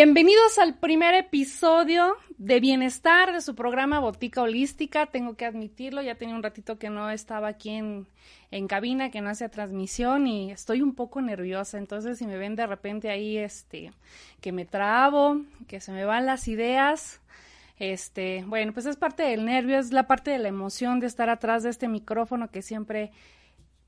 Bienvenidos al primer episodio de Bienestar de su programa Botica Holística. Tengo que admitirlo, ya tenía un ratito que no estaba aquí en, en cabina, que no hacía transmisión y estoy un poco nerviosa. Entonces, si me ven de repente ahí, este, que me trabo, que se me van las ideas, este, bueno, pues es parte del nervio, es la parte de la emoción de estar atrás de este micrófono que siempre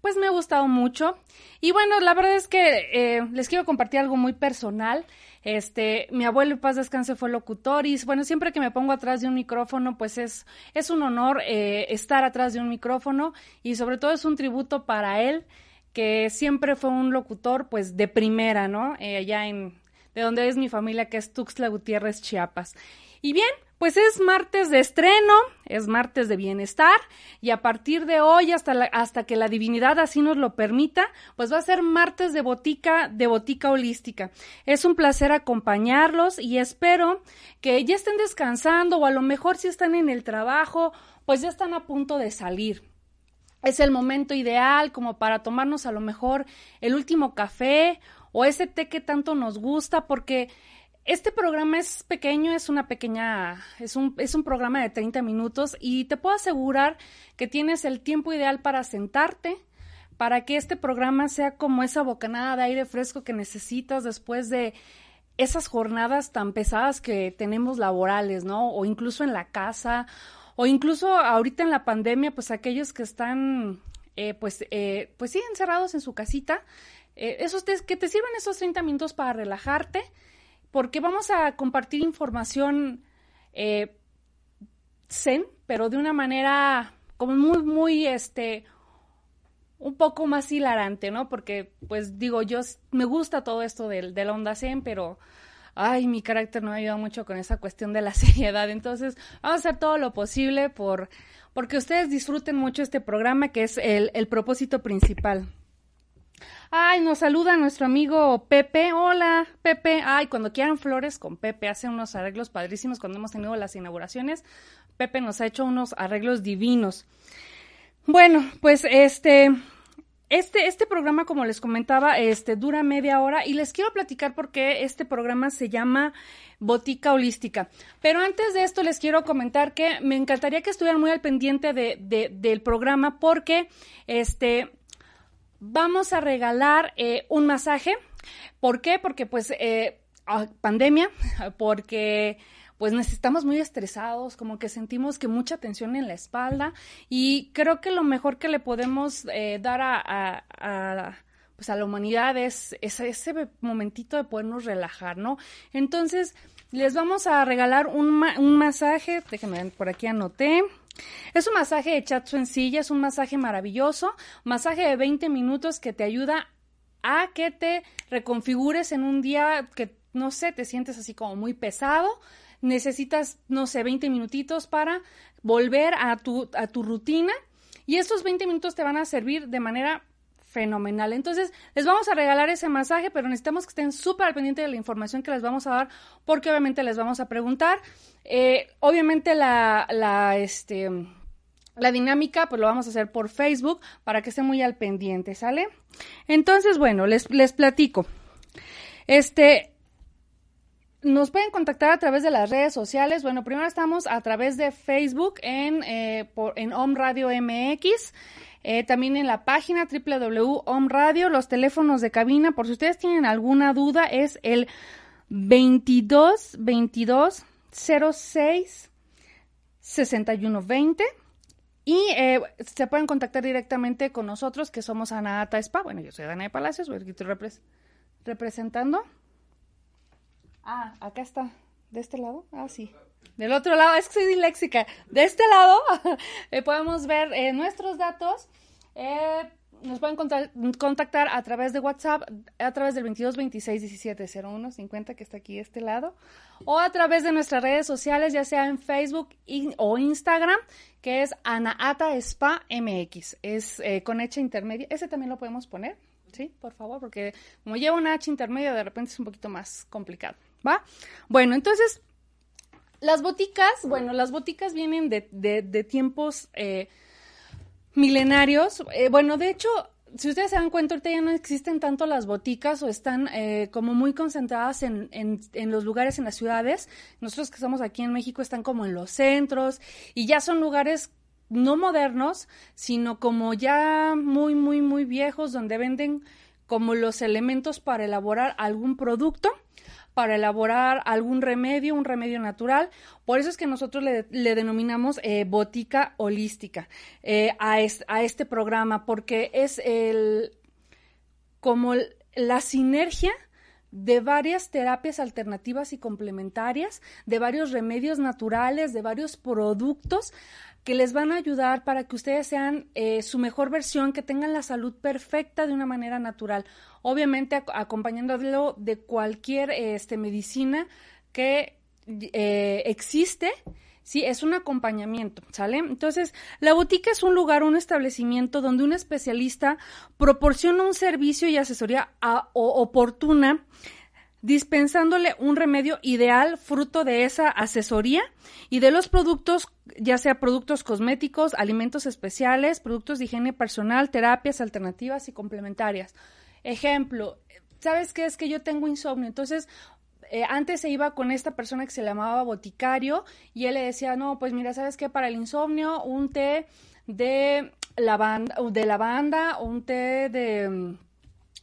pues me ha gustado mucho. Y bueno, la verdad es que eh, les quiero compartir algo muy personal. Este, mi abuelo, paz descanse, fue locutor y bueno, siempre que me pongo atrás de un micrófono, pues es, es un honor eh, estar atrás de un micrófono y sobre todo es un tributo para él, que siempre fue un locutor pues de primera, ¿no? Eh, allá en, de donde es mi familia, que es Tuxtla Gutiérrez, Chiapas. Y bien, pues es martes de estreno, es martes de bienestar y a partir de hoy hasta, la- hasta que la divinidad así nos lo permita, pues va a ser martes de botica, de botica holística. Es un placer acompañarlos y espero que ya estén descansando o a lo mejor si están en el trabajo, pues ya están a punto de salir es el momento ideal como para tomarnos a lo mejor el último café o ese té que tanto nos gusta porque este programa es pequeño, es una pequeña, es un, es un programa de 30 minutos y te puedo asegurar que tienes el tiempo ideal para sentarte, para que este programa sea como esa bocanada de aire fresco que necesitas después de esas jornadas tan pesadas que tenemos laborales, ¿no? O incluso en la casa, o incluso ahorita en la pandemia, pues aquellos que están, eh, pues, eh, pues sí, encerrados en su casita, eh, esos que te sirvan esos 30 minutos para relajarte, porque vamos a compartir información eh, zen, pero de una manera como muy, muy, este, un poco más hilarante, ¿no? Porque, pues digo, yo me gusta todo esto de la onda zen, pero, ay, mi carácter no me ayuda mucho con esa cuestión de la seriedad. Entonces, vamos a hacer todo lo posible por, porque ustedes disfruten mucho este programa, que es el propósito principal. Ay, nos saluda nuestro amigo Pepe. Hola, Pepe. Ay, cuando quieran flores con Pepe, hace unos arreglos padrísimos cuando hemos tenido las inauguraciones. Pepe nos ha hecho unos arreglos divinos. Bueno, pues este, este, este programa, como les comentaba, este dura media hora y les quiero platicar por qué este programa se llama Botica Holística. Pero antes de esto les quiero comentar que me encantaría que estuvieran muy al pendiente de, de- del programa porque este vamos a regalar eh, un masaje. ¿Por qué? Porque pues eh, ah, pandemia, porque pues necesitamos muy estresados, como que sentimos que mucha tensión en la espalda y creo que lo mejor que le podemos eh, dar a, a- pues a la humanidad es, ese momentito de podernos relajar, ¿no? Entonces, les vamos a regalar un, un masaje, déjenme ver, por aquí anoté. Es un masaje de chatsu en es un masaje maravilloso, masaje de 20 minutos que te ayuda a que te reconfigures en un día que, no sé, te sientes así como muy pesado, necesitas, no sé, 20 minutitos para volver a tu, a tu rutina. Y estos 20 minutos te van a servir de manera fenomenal. Entonces, les vamos a regalar ese masaje, pero necesitamos que estén súper al pendiente de la información que les vamos a dar, porque obviamente les vamos a preguntar. Eh, obviamente la, la, este, la dinámica, pues lo vamos a hacer por Facebook para que estén muy al pendiente, ¿sale? Entonces, bueno, les, les platico. Este, nos pueden contactar a través de las redes sociales. Bueno, primero estamos a través de Facebook en, eh, por, en Om Radio MX. Eh, también en la página www.omradio, los teléfonos de cabina, por si ustedes tienen alguna duda, es el 22 22 06 61 20. Y eh, se pueden contactar directamente con nosotros, que somos Anaata Spa. Bueno, yo soy Dana de Palacios, estoy representando. Ah, acá está. ¿De este lado? Ah, sí. Del otro lado, es que soy disléxica. De este lado eh, podemos ver eh, nuestros datos. Eh, nos pueden contactar a través de WhatsApp, a través del 22 26 17 01 50 que está aquí de este lado, o a través de nuestras redes sociales, ya sea en Facebook o Instagram, que es Anaata Spa MX. Es con H intermedia. Ese también lo podemos poner, ¿sí? Por favor, porque como lleva una H intermedia, de repente es un poquito más complicado, ¿va? Bueno, entonces las boticas, bueno, las boticas vienen de, de, tiempos eh, milenarios. Eh, bueno, de hecho, si ustedes se dan cuenta, ahorita ya no existen tanto las boticas o están eh, como muy concentradas en, en, en, los lugares en las ciudades. Nosotros que estamos aquí en México están como en los centros y ya son lugares no modernos, sino como ya muy, muy, muy viejos donde venden como los elementos para elaborar algún producto para elaborar algún remedio, un remedio natural. Por eso es que nosotros le, denominamos eh, botica holística eh, a, a, este programa, porque es el como la sinergia de varias terapias alternativas y complementarias, de varios remedios naturales, de varios productos que les van a ayudar para que ustedes sean eh, su mejor versión, que tengan la salud perfecta de una manera natural. Obviamente acompañándolo de cualquier este, medicina que eh, existe. Sí, es un acompañamiento, ¿sale? Entonces, la botica es un lugar, un establecimiento donde un especialista proporciona un servicio y asesoría oportuna dispensándole un remedio ideal fruto de esa asesoría y de los productos, ya sea productos cosméticos, alimentos especiales, productos de higiene personal, terapias alternativas y complementarias. Ejemplo, ¿sabes qué es que yo tengo insomnio? Entonces, eh, antes se iba con esta persona que se llamaba boticario y él le decía, no, pues mira, ¿sabes qué? Para el insomnio, un té de lavanda, de lavanda, un té de,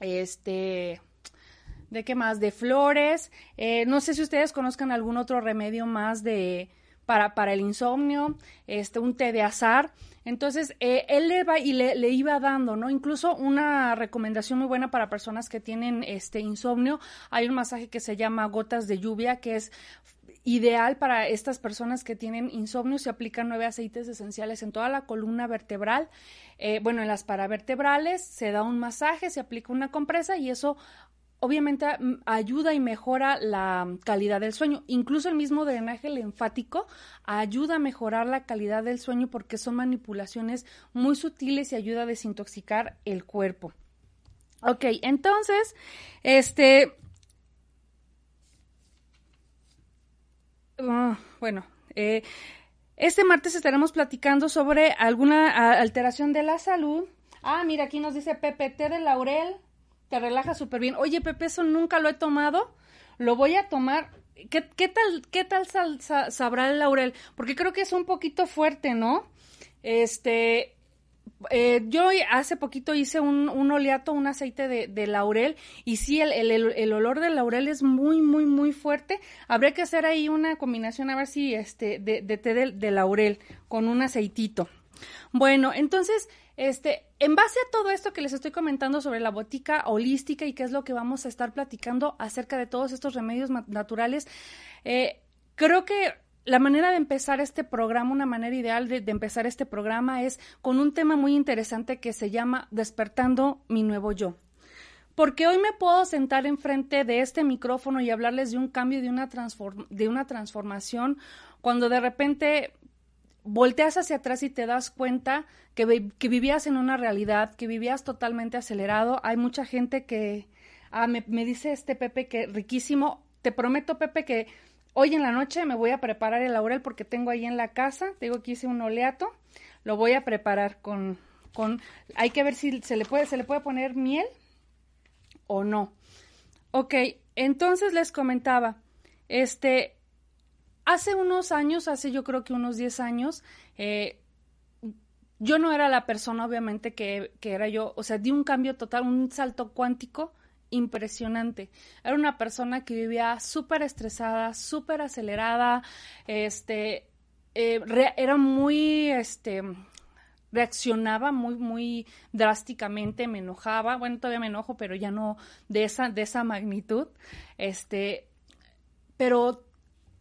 este, ¿De qué más? De flores. Eh, no sé si ustedes conozcan algún otro remedio más de para, para el insomnio, este, un té de azar. Entonces, eh, él le, va y le, le, iba dando, ¿no? Incluso una recomendación muy buena para personas que tienen este insomnio. Hay un masaje que se llama gotas de lluvia, que es ideal para estas personas que tienen insomnio. Se aplican nueve aceites esenciales en toda la columna vertebral. Eh, bueno, en las paravertebrales se da un masaje, se aplica una compresa y eso obviamente mm, ayuda y mejora la calidad del sueño. Incluso el mismo drenaje linfático ayuda a mejorar la calidad del sueño porque son manipulaciones muy sutiles y ayuda a desintoxicar el cuerpo. Ok, entonces, este... Ah, bueno, eh, este martes estaremos platicando sobre alguna alteración de la salud. Ah, mira, aquí nos dice PPT de laurel te relaja súper bien. Oye, Pepe, eso nunca lo he tomado, lo voy a tomar. ¿Qué, tal, qué tal sabrá el laurel? Porque creo que es un poquito fuerte, ¿no? Este, eh, yo hace poquito hice un, oleato, un aceite de, laurel, y sí, el, olor del laurel es muy, muy, muy fuerte. Habría que hacer ahí una combinación, a ver si este, de, té de, laurel con un aceitito. Bueno, entonces, este, en base a todo esto que les estoy comentando sobre la botica holística y qué es lo que vamos a estar platicando acerca de todos estos remedios naturales, eh, creo que la manera de empezar este programa, una manera ideal de, empezar este programa es con un tema muy interesante que se llama Despertando mi nuevo yo. Porque hoy me puedo sentar enfrente de este micrófono y hablarles de un cambio, de una, de una transformación, cuando de repente volteas hacia atrás y te das cuenta que, vivías en una realidad, que vivías totalmente acelerado. Hay mucha gente que ah, me, dice este Pepe que riquísimo. Te prometo, Pepe, que Hoy en la noche me voy a preparar el laurel porque tengo ahí en la casa, tengo que hice un oleato, lo voy a preparar con, con, hay que ver si se le puede, se le puede poner miel o no. Ok, entonces les comentaba, este, hace unos años, hace yo creo que unos 10 años, eh, yo no era la persona obviamente que, era yo, o sea, di un cambio total, un salto cuántico impresionante. Era una persona que vivía súper estresada, súper acelerada, este, eh, era muy, este, reaccionaba muy, muy drásticamente, me enojaba, bueno, todavía me enojo, pero ya no de esa, de esa magnitud, este, pero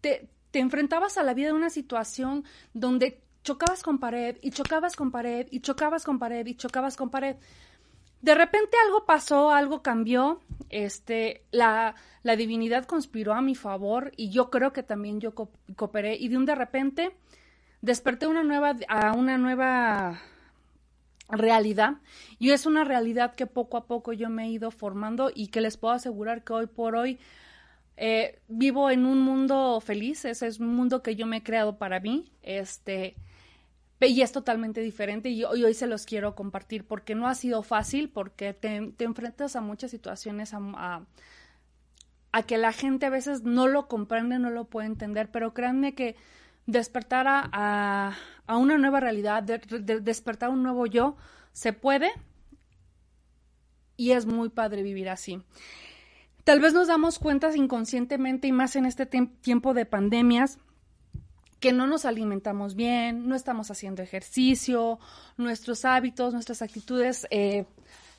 te, te enfrentabas a la vida de una situación donde chocabas con pared y chocabas con pared y chocabas con pared y chocabas con pared. De repente algo pasó, algo cambió, este, la, la divinidad conspiró a mi favor y yo creo que también yo cooperé y de un de repente desperté una nueva, a una nueva realidad y es una realidad que poco a poco yo me he ido formando y que les puedo asegurar que hoy por hoy eh, vivo en un mundo feliz, ese es un mundo que yo me he creado para mí, este, y es totalmente diferente y hoy, se los quiero compartir porque no ha sido fácil, porque te, enfrentas a muchas situaciones, a, a, que la gente a veces no lo comprende, no lo puede entender, pero créanme que despertar a, a una nueva realidad, de, despertar un nuevo yo, se puede y es muy padre vivir así. Tal vez nos damos cuenta inconscientemente y más en este tiempo de pandemias que no nos alimentamos bien, no estamos haciendo ejercicio, nuestros hábitos, nuestras actitudes eh,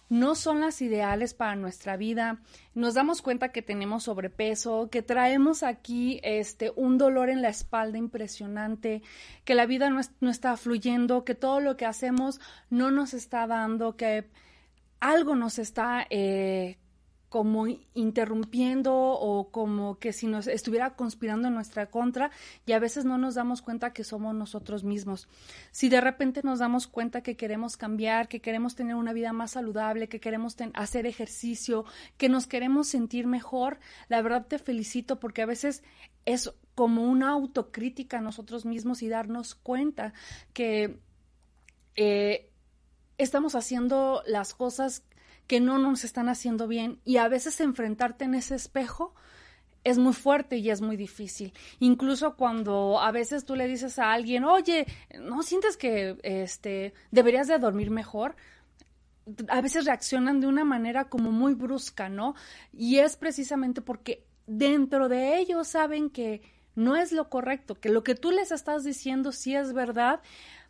no son las ideales para nuestra vida. Nos damos cuenta que tenemos sobrepeso, que traemos aquí este un dolor en la espalda impresionante, que la vida no, está fluyendo, que todo lo que hacemos no nos está dando, que algo nos está eh, como interrumpiendo o como que si nos estuviera conspirando en nuestra contra y a veces no nos damos cuenta que somos nosotros mismos. Si de repente nos damos cuenta que queremos cambiar, que queremos tener una vida más saludable, que queremos hacer ejercicio, que nos queremos sentir mejor, la verdad te felicito porque a veces es como una autocrítica a nosotros mismos y darnos cuenta que eh, estamos haciendo las cosas que no nos están haciendo bien y a veces enfrentarte en ese espejo es muy fuerte y es muy difícil. Incluso cuando a veces tú le dices a alguien, oye, ¿no sientes que este, deberías de dormir mejor? A veces reaccionan de una manera como muy brusca, ¿no? Y es precisamente porque dentro de ellos saben que no es lo correcto, que lo que tú les estás diciendo sí es verdad,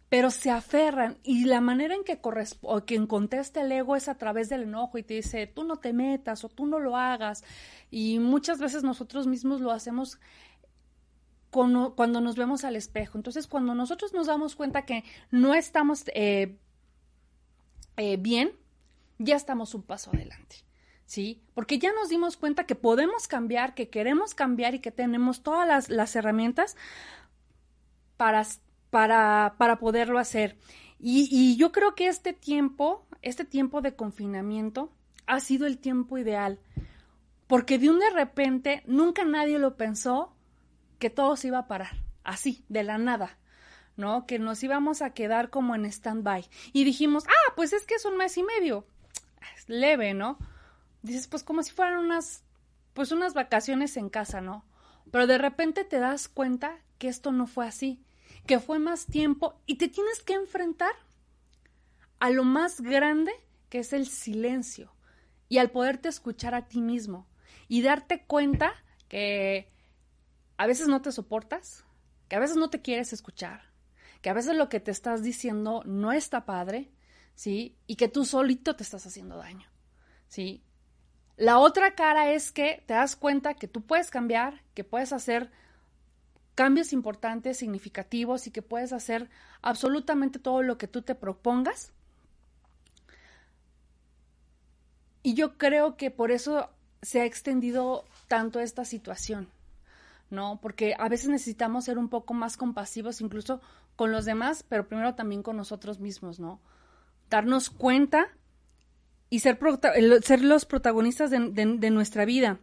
pero se aferran y la manera en que, o que contesta el ego es a través del enojo y te dice, tú no te metas o tú no lo hagas. Y muchas veces nosotros mismos lo hacemos cuando, nos vemos al espejo. Entonces, cuando nosotros nos damos cuenta que no estamos eh, eh, bien, ya estamos un paso adelante. ¿Sí? Porque ya nos dimos cuenta que podemos cambiar, que queremos cambiar y que tenemos todas las, las herramientas para para, para poderlo hacer. Y, yo creo que este tiempo, este tiempo de confinamiento, ha sido el tiempo ideal. Porque de un de repente, nunca nadie lo pensó que todo se iba a parar, así, de la nada, ¿no? Que nos íbamos a quedar como en stand-by. Y dijimos, ah, pues es que es un mes y medio. Es leve, ¿no? Dices, pues como si fueran unas, pues unas vacaciones en casa, ¿no? Pero de repente te das cuenta que esto no fue así, que fue más tiempo y te tienes que enfrentar a lo más grande que es el silencio y al poderte escuchar a ti mismo y darte cuenta que a veces no te soportas, que a veces no te quieres escuchar, que a veces lo que te estás diciendo no está padre, ¿sí? Y que tú solito te estás haciendo daño, ¿sí? La otra cara es que te das cuenta que tú puedes cambiar, que puedes hacer cambios importantes, significativos y que puedes hacer absolutamente todo lo que tú te propongas. Y yo creo que por eso se ha extendido tanto esta situación, ¿no? Porque a veces necesitamos ser un poco más compasivos incluso con los demás, pero primero también con nosotros mismos, ¿no? Darnos cuenta y ser, los protagonistas de, nuestra vida.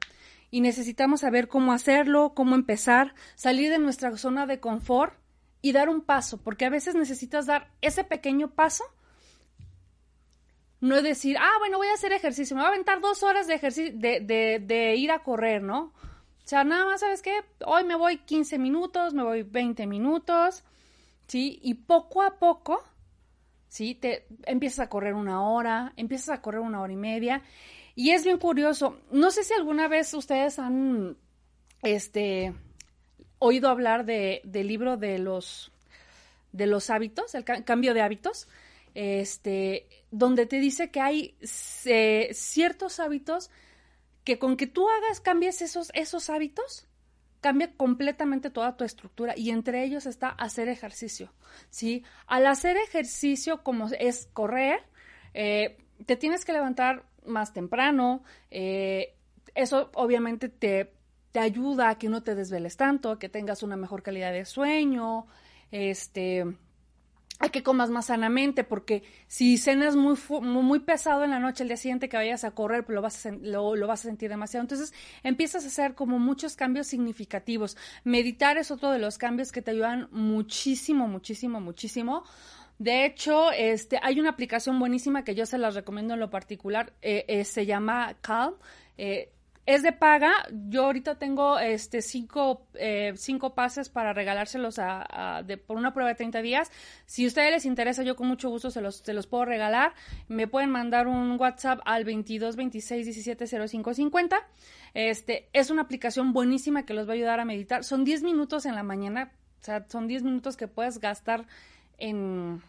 Y necesitamos saber cómo hacerlo, cómo empezar, salir de nuestra zona de confort y dar un paso, porque a veces necesitas dar ese pequeño paso. No es decir, ah, bueno, voy a hacer ejercicio, me voy a aventar dos horas de, ejercicio, de, de ir a correr, ¿no? O sea, nada más, ¿sabes qué? Hoy me voy 15 minutos, me voy 20 minutos, ¿sí? Y poco a poco ¿sí? Te empiezas a correr una hora, empiezas a correr una hora y media. Y es bien curioso. No sé si alguna vez ustedes han este, oído hablar de, del libro de los, de los hábitos, el cambio de hábitos, este, donde te dice que hay ciertos hábitos que con que tú hagas, cambies esos, esos hábitos, cambia completamente toda tu estructura y entre ellos está hacer ejercicio, ¿sí? Al hacer ejercicio como es correr, eh, te tienes que levantar más temprano, eh, eso obviamente te, te ayuda a que no te desveles tanto, a que tengas una mejor calidad de sueño, este, hay que comas más sanamente, porque si cenas muy, muy pesado en la noche, el día siguiente que vayas a correr, pues lo vas a, lo, vas a sentir demasiado. Entonces empiezas a hacer como muchos cambios significativos. Meditar es otro de los cambios que te ayudan muchísimo, muchísimo, muchísimo. De hecho, este, hay una aplicación buenísima que yo se las recomiendo en lo particular, eh, eh, se llama Calm. Eh, es de paga. Yo ahorita tengo este cinco, cinco pases para regalárselos a, por una prueba de 30 días. Si a ustedes les interesa, yo con mucho gusto se los, los puedo regalar. Me pueden mandar un WhatsApp al 22 26 17 05 50. Este, es una aplicación buenísima que los va a ayudar a meditar. Son 10 minutos en la mañana. O sea, son 10 minutos que puedes gastar en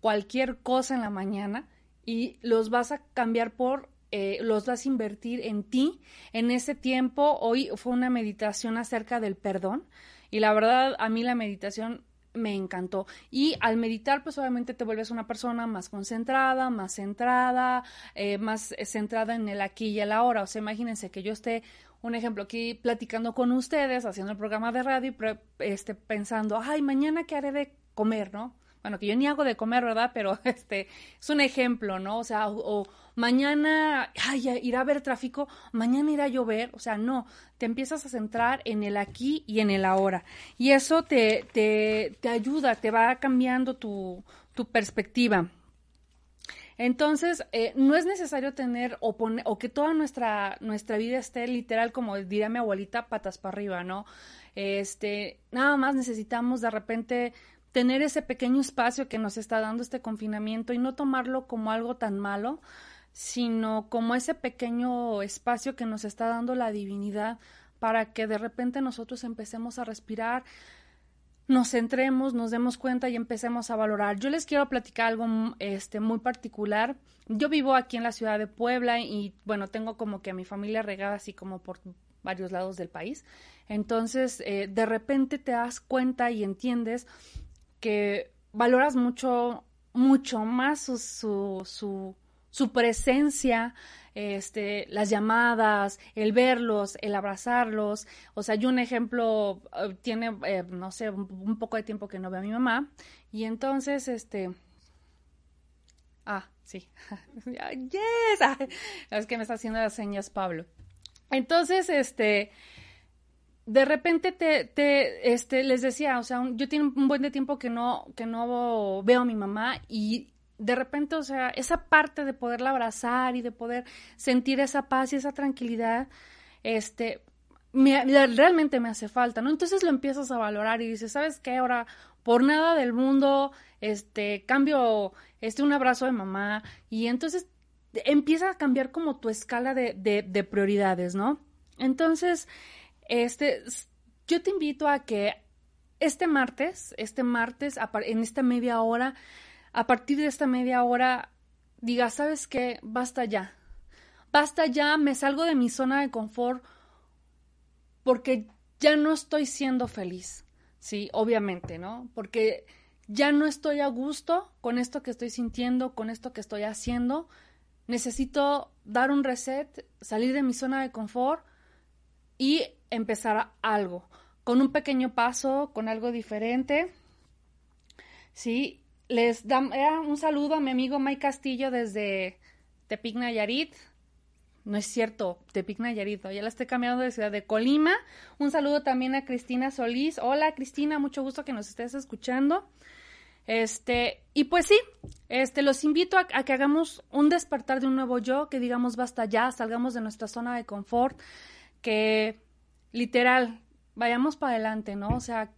cualquier cosa en la mañana y los vas a cambiar por eh, los vas a invertir en ti. En ese tiempo, hoy fue una meditación acerca del perdón y la verdad a mí la meditación me encantó. Y al meditar, pues obviamente te vuelves una persona más concentrada, más centrada, eh, más centrada en el aquí y el ahora. O sea, imagínense que yo esté, un ejemplo, aquí platicando con ustedes, haciendo el programa de radio, este, pensando, ay, mañana qué haré de comer, ¿no? bueno, que yo ni hago de comer, ¿verdad? Pero este es un ejemplo, ¿no? O sea, o, mañana, ay, irá a haber tráfico, mañana irá a llover, o sea, no, te empiezas a centrar en el aquí y en el ahora. Y eso te, te, te ayuda, te va cambiando tu, tu perspectiva. Entonces, eh, no es necesario tener o, poner, o que toda nuestra, nuestra vida esté literal, como diría mi abuelita, patas para arriba, ¿no? Este, nada más necesitamos de repente tener ese pequeño espacio que nos está dando este confinamiento y no tomarlo como algo tan malo, sino como ese pequeño espacio que nos está dando la divinidad para que de repente nosotros empecemos a respirar, nos centremos, nos demos cuenta y empecemos a valorar. Yo les quiero platicar algo este, muy particular. Yo vivo aquí en la ciudad de Puebla y bueno, tengo como que a mi familia regada así como por varios lados del país. Entonces, eh, de repente te das cuenta y entiendes que valoras mucho, mucho más su, su, su, presencia, este, las llamadas, el verlos, el abrazarlos. O sea, yo un ejemplo, eh, tiene, eh, no sé, un, poco de tiempo que no veo a mi mamá y entonces, este, ah, sí, yes, es que me está haciendo las señas Pablo. Entonces, este, de repente te, te, este, les decía, o sea, yo tengo un buen de tiempo que no, que no veo a mi mamá y de repente, o sea, esa parte de poderla abrazar y de poder sentir esa paz y esa tranquilidad, este, me, realmente me hace falta, ¿no? Entonces lo empiezas a valorar y dices, ¿sabes qué? Ahora, por nada del mundo, este, cambio, este, un abrazo de mamá y entonces empieza a cambiar como tu escala de, de, de prioridades, ¿no? Entonces, este, yo te invito a que este martes, este martes, en esta media hora, a partir de esta media hora diga, ¿sabes qué? Basta ya. Basta ya, me salgo de mi zona de confort porque ya no estoy siendo feliz. Sí, obviamente, ¿no? Porque ya no estoy a gusto con esto que estoy sintiendo, con esto que estoy haciendo. Necesito dar un reset, salir de mi zona de confort y empezar algo, con un pequeño paso, con algo diferente. Sí, les da un saludo a mi amigo Mike Castillo desde Tepic Nayarit. No es cierto, Tepic Nayarit, ya la estoy cambiando de ciudad de Colima. Un saludo también a Cristina Solís. Hola Cristina, mucho gusto que nos estés escuchando. Este, y pues sí, este, los invito a, a, que hagamos un despertar de un nuevo yo, que digamos basta ya, salgamos de nuestra zona de confort, que literal, vayamos para adelante, ¿no? O sea,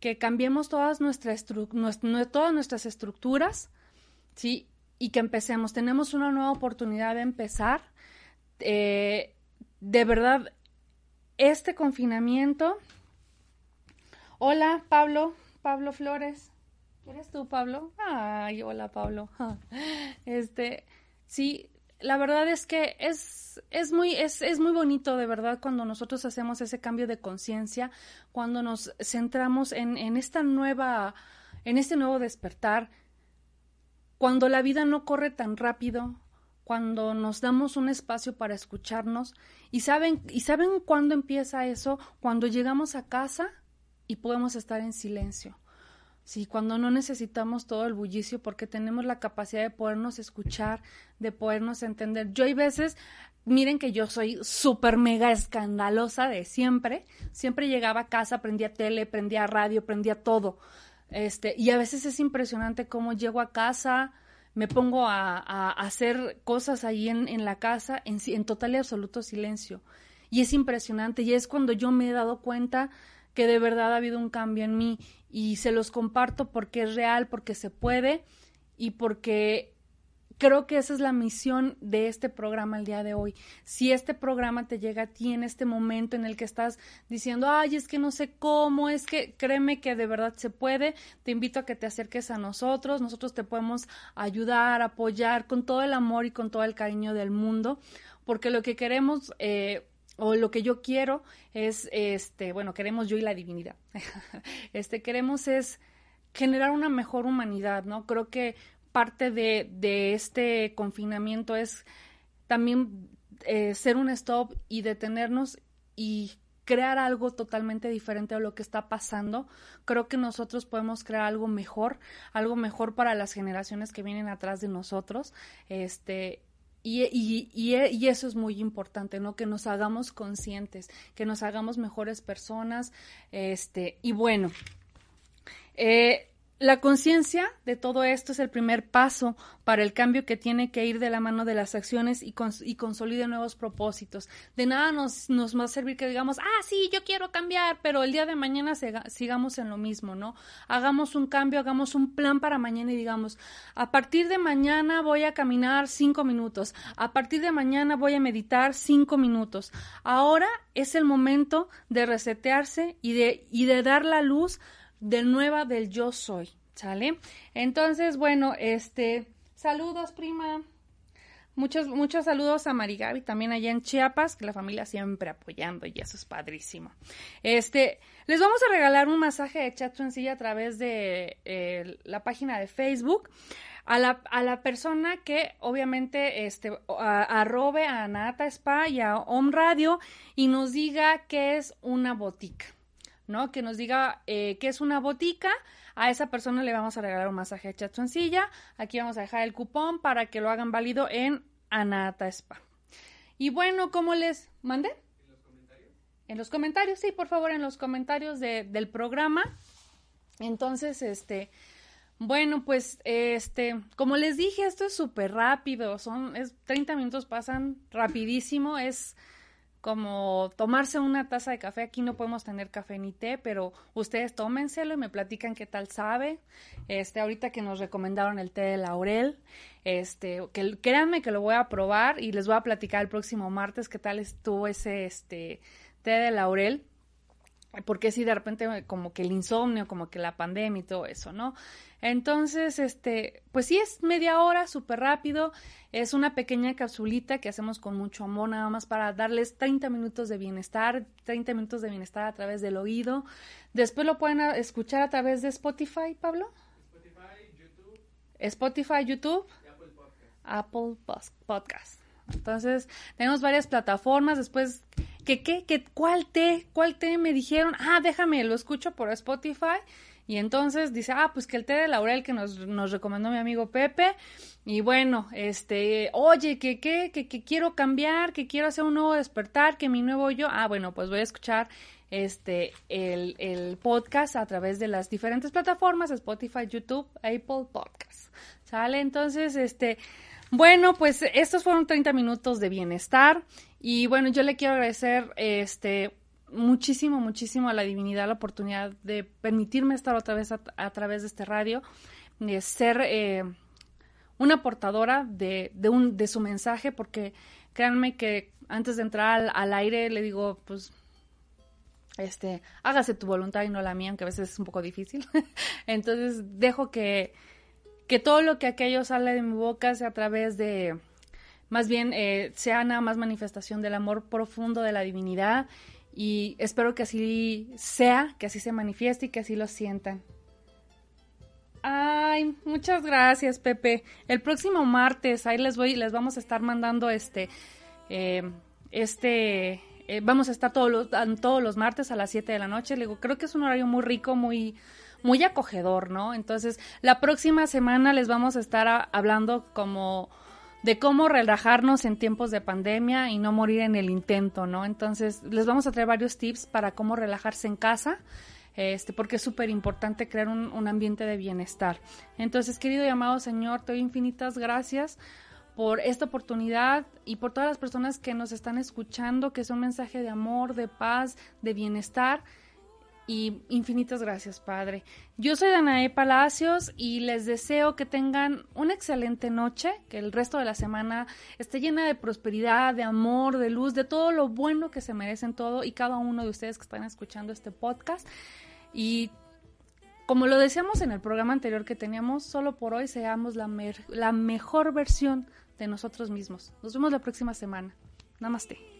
que cambiemos todas, nuestras todas nuestras estructuras, ¿sí? Y que empecemos. Tenemos una nueva oportunidad de empezar. Eh, de verdad, este confinamiento. Hola, Pablo, Pablo Flores. ¿Eres tú, Pablo? Ay, hola, Pablo. Este, sí, la verdad es que es, es, muy, es, es muy bonito, de verdad, cuando nosotros hacemos ese cambio de conciencia, cuando nos centramos en, en esta nueva, en este nuevo despertar, cuando la vida no corre tan rápido, cuando nos damos un espacio para escucharnos y saben y saben cuándo empieza eso cuando llegamos a casa y podemos estar en silencio Sí, cuando no necesitamos todo el bullicio porque tenemos la capacidad de podernos escuchar, de podernos entender. Yo hay veces, miren que yo soy súper mega escandalosa de siempre. Siempre llegaba a casa, prendía tele, prendía radio, prendía todo. Este, y a veces es impresionante cómo llego a casa, me pongo a, hacer cosas ahí en, en la casa en, en total y absoluto silencio. Y es impresionante y es cuando yo me he dado cuenta que de verdad ha habido un cambio en mí y se los comparto porque es real, porque se puede y porque creo que esa es la misión de este programa el día de hoy. Si este programa te llega a ti en este momento en el que estás diciendo, ay, es que no sé cómo, es que créeme que de verdad se puede, te invito a que te acerques a nosotros, nosotros te podemos ayudar, apoyar con todo el amor y con todo el cariño del mundo, porque lo que queremos... Eh, o lo que yo quiero es, este, bueno, queremos yo y la divinidad, este, queremos es generar una mejor humanidad, ¿no? Creo que parte de, de este confinamiento es también eh, ser un stop y detenernos y crear algo totalmente diferente a lo que está pasando. Creo que nosotros podemos crear algo mejor, algo mejor para las generaciones que vienen atrás de nosotros. Este, y, y, y, eso es muy importante, ¿no? Que nos hagamos conscientes, que nos hagamos mejores personas, este, y bueno, eh, la conciencia de todo esto es el primer paso para el cambio que tiene que ir de la mano de las acciones y, consolide nuevos propósitos. De nada nos, nos, va a servir que digamos, ah, sí, yo quiero cambiar, pero el día de mañana sigamos en lo mismo, ¿no? Hagamos un cambio, hagamos un plan para mañana y digamos, a partir de mañana voy a caminar cinco minutos, a partir de mañana voy a meditar cinco minutos. Ahora es el momento de resetearse y de, y de dar la luz de nueva del yo soy, ¿sale? Entonces, bueno, este, saludos, prima. Muchos, muchos saludos a Marigaby, también allá en Chiapas, que la familia siempre apoyando y eso es padrísimo. Este, les vamos a regalar un masaje de chat sencilla a través de eh, la página de Facebook. A la, a la persona que obviamente este, arrobe a Nata Spa y a Home Radio y nos diga qué es una botica. ¿No? Que nos diga eh, qué es una botica. A esa persona le vamos a regalar un masaje de chachoncilla. Aquí vamos a dejar el cupón para que lo hagan válido en Anata Spa. Y bueno, ¿cómo les mandé? ¿En los comentarios? En los comentarios, sí, por favor, en los comentarios del programa. Entonces, este, bueno, pues, este, como les dije, esto es súper rápido. Son, es, 30 minutos pasan rapidísimo. Es como tomarse una taza de café. Aquí no podemos tener café ni té, pero ustedes tómenselo y me platican qué tal sabe. Este, ahorita que nos recomendaron el té de laurel, este, que créanme que lo voy a probar y les voy a platicar el próximo martes qué tal estuvo ese este té de laurel. Porque si de repente como que el insomnio, como que la pandemia y todo eso, ¿no? Entonces, este, pues sí es media hora, súper rápido, es una pequeña capsulita que hacemos con mucho amor, nada más para darles 30 minutos de bienestar, 30 minutos de bienestar a través del oído. Después lo pueden escuchar a través de Spotify, Pablo. Spotify, YouTube. Spotify, YouTube. Apple Podcast. Entonces, tenemos varias plataformas. Después, ¿qué, qué, qué, cuál té? ¿Cuál té me dijeron? Ah, déjame, lo escucho por Spotify. Y entonces dice, ah, pues que el té de laurel que nos, nos recomendó mi amigo Pepe. Y bueno, este, oye, que, que, que, que quiero cambiar, que quiero hacer un nuevo despertar, que mi nuevo yo. Ah, bueno, pues voy a escuchar este, el, el podcast a través de las diferentes plataformas, Spotify, YouTube, Apple Podcast. ¿Sale? Entonces, este, bueno, pues estos fueron 30 minutos de bienestar y bueno, yo le quiero agradecer este muchísimo, muchísimo a la divinidad la oportunidad de permitirme estar otra vez a, través de este radio, de ser eh, una portadora de, de, un, de su mensaje, porque créanme que antes de entrar al, al aire le digo, pues este, hágase tu voluntad y no la mía, aunque a veces es un poco difícil. Entonces dejo que, que todo lo que aquello sale de mi boca sea a través de, más bien, eh, sea nada más manifestación del amor profundo de la divinidad y espero que así sea, que así se manifieste y que así lo sientan. Ay, muchas gracias, Pepe. El próximo martes, ahí les voy, les vamos a estar mandando este, eh, este, eh, vamos a estar todos los, todos los martes a las 7 de la noche. Le digo, creo que es un horario muy rico, muy, muy acogedor, ¿no? Entonces, la próxima semana les vamos a estar hablando como de cómo relajarnos en tiempos de pandemia y no morir en el intento, ¿no? Entonces, les vamos a traer varios tips para cómo relajarse en casa. Este, porque es súper importante crear un, un, ambiente de bienestar. Entonces, querido y amado Señor, te doy infinitas gracias por esta oportunidad y por todas las personas que nos están escuchando, que es un mensaje de amor, de paz, de bienestar y infinitas gracias, Padre. Yo soy Danae Palacios y les deseo que tengan una excelente noche, que el resto de la semana esté llena de prosperidad, de amor, de luz, de todo lo bueno que se merecen todo y cada uno de ustedes que están escuchando este podcast. Y como lo decíamos en el programa anterior que teníamos, solo por hoy seamos la, la mejor versión de nosotros mismos. Nos vemos la próxima semana. Namaste.